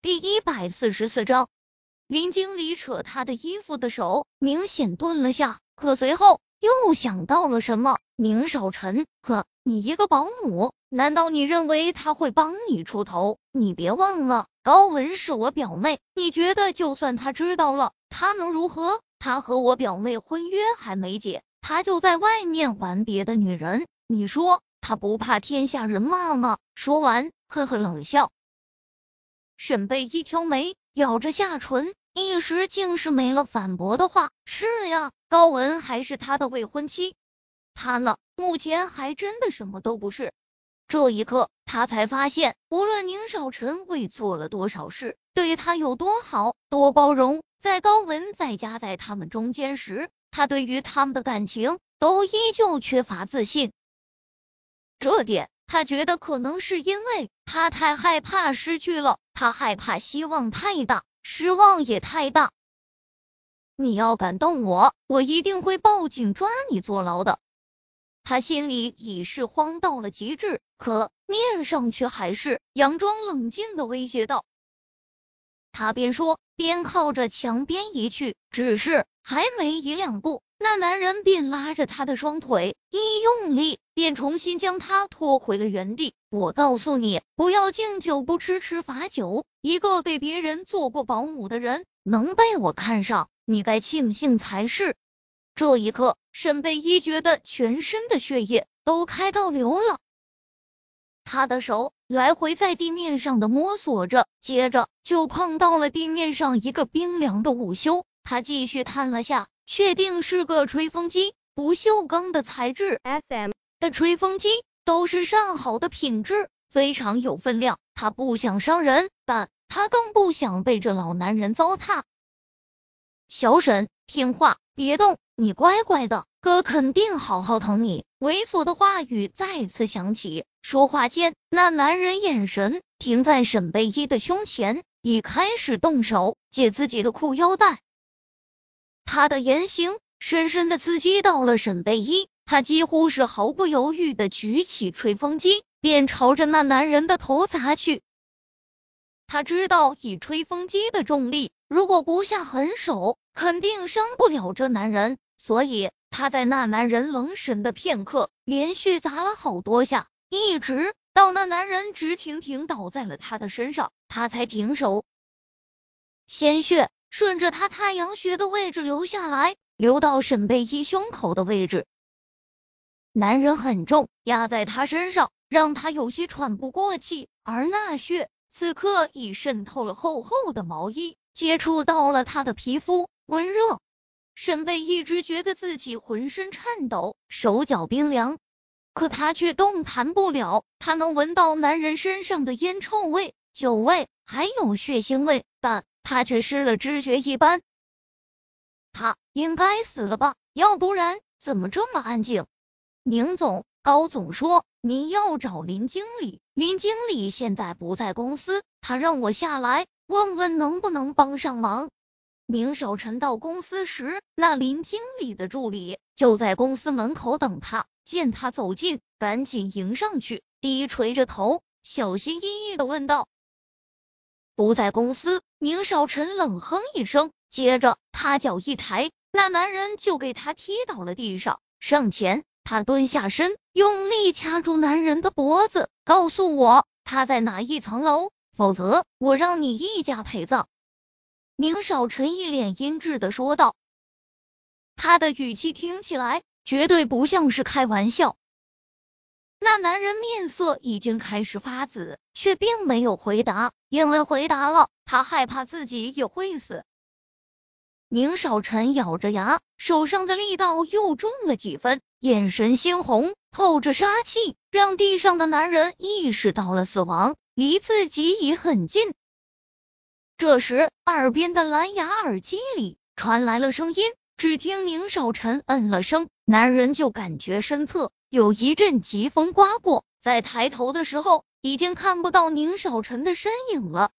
第一百四十四章，林经理扯他的衣服的手明显顿了下，可随后又想到了什么。宁少臣，呵，你一个保姆，难道你认为他会帮你出头？你别忘了，高文是我表妹，你觉得就算他知道了，他能如何？他和我表妹婚约还没解，他就在外面玩别的女人，你说他不怕天下人骂吗？说完，呵呵冷笑。沈贝一挑眉，咬着下唇，一时竟是没了反驳的话。是呀，高文还是他的未婚妻。他呢，目前还真的什么都不是。这一刻，他才发现，无论宁少臣为做了多少事，对他有多好、多包容，在高文在夹在他们中间时，他对于他们的感情都依旧缺乏自信。这点，他觉得可能是因为他太害怕失去了，他害怕希望太大，失望也太大。你要敢动我，我一定会报警抓你坐牢的。他心里已是慌到了极致，可面上却还是佯装冷静的威胁道。他边说边靠着墙边移去，只是还没移两步，那男人便拉着他的双腿，一用力便重新将他拖回了原地。我告诉你，不要敬酒不吃吃罚酒。一个给别人做过保姆的人，能被我看上，你该庆幸才是。这一刻，沈贝依觉得全身的血液都开到流了。他的手来回在地面上的摸索着，接着就碰到了地面上一个冰凉的午休。他继续探了下，确定是个吹风机，不锈钢的材质，S.M. 的吹风机都是上好的品质，非常有分量。他不想伤人，但他更不想被这老男人糟蹋。小沈，听话，别动。你乖乖的，哥肯定好好疼你。猥琐的话语再次响起，说话间，那男人眼神停在沈贝依的胸前，已开始动手解自己的裤腰带。他的言行深深的刺激到了沈贝依，他几乎是毫不犹豫的举起吹风机，便朝着那男人的头砸去。他知道以吹风机的重力，如果不下狠手，肯定伤不了这男人。所以他在那男人冷神的片刻，连续砸了好多下，一直到那男人直挺挺倒在了他的身上，他才停手。鲜血顺着他太阳穴的位置流下来，流到沈贝依胸口的位置。男人很重，压在他身上，让他有些喘不过气。而那血此刻已渗透了厚厚的毛衣，接触到了他的皮肤，温热。沈贝一直觉得自己浑身颤抖，手脚冰凉，可他却动弹不了。他能闻到男人身上的烟臭味、酒味，还有血腥味，但他却失了知觉一般。他应该死了吧？要不然怎么这么安静？宁总、高总说您要找林经理，林经理现在不在公司，他让我下来问问能不能帮上忙。宁少臣到公司时，那林经理的助理就在公司门口等他。见他走近，赶紧迎上去，低垂着头，小心翼翼的问道：“不在公司。”宁少臣冷哼一声，接着他脚一抬，那男人就给他踢倒了地上。上前，他蹲下身，用力掐住男人的脖子，告诉我他在哪一层楼，否则我让你一家陪葬。宁少臣一脸阴鸷的说道，他的语气听起来绝对不像是开玩笑。那男人面色已经开始发紫，却并没有回答，因为回答了，他害怕自己也会死。宁少臣咬着牙，手上的力道又重了几分，眼神鲜红，透着杀气，让地上的男人意识到了死亡离自己已很近。这时，耳边的蓝牙耳机里传来了声音。只听宁少臣嗯了声，男人就感觉身侧有一阵疾风刮过，在抬头的时候，已经看不到宁少臣的身影了。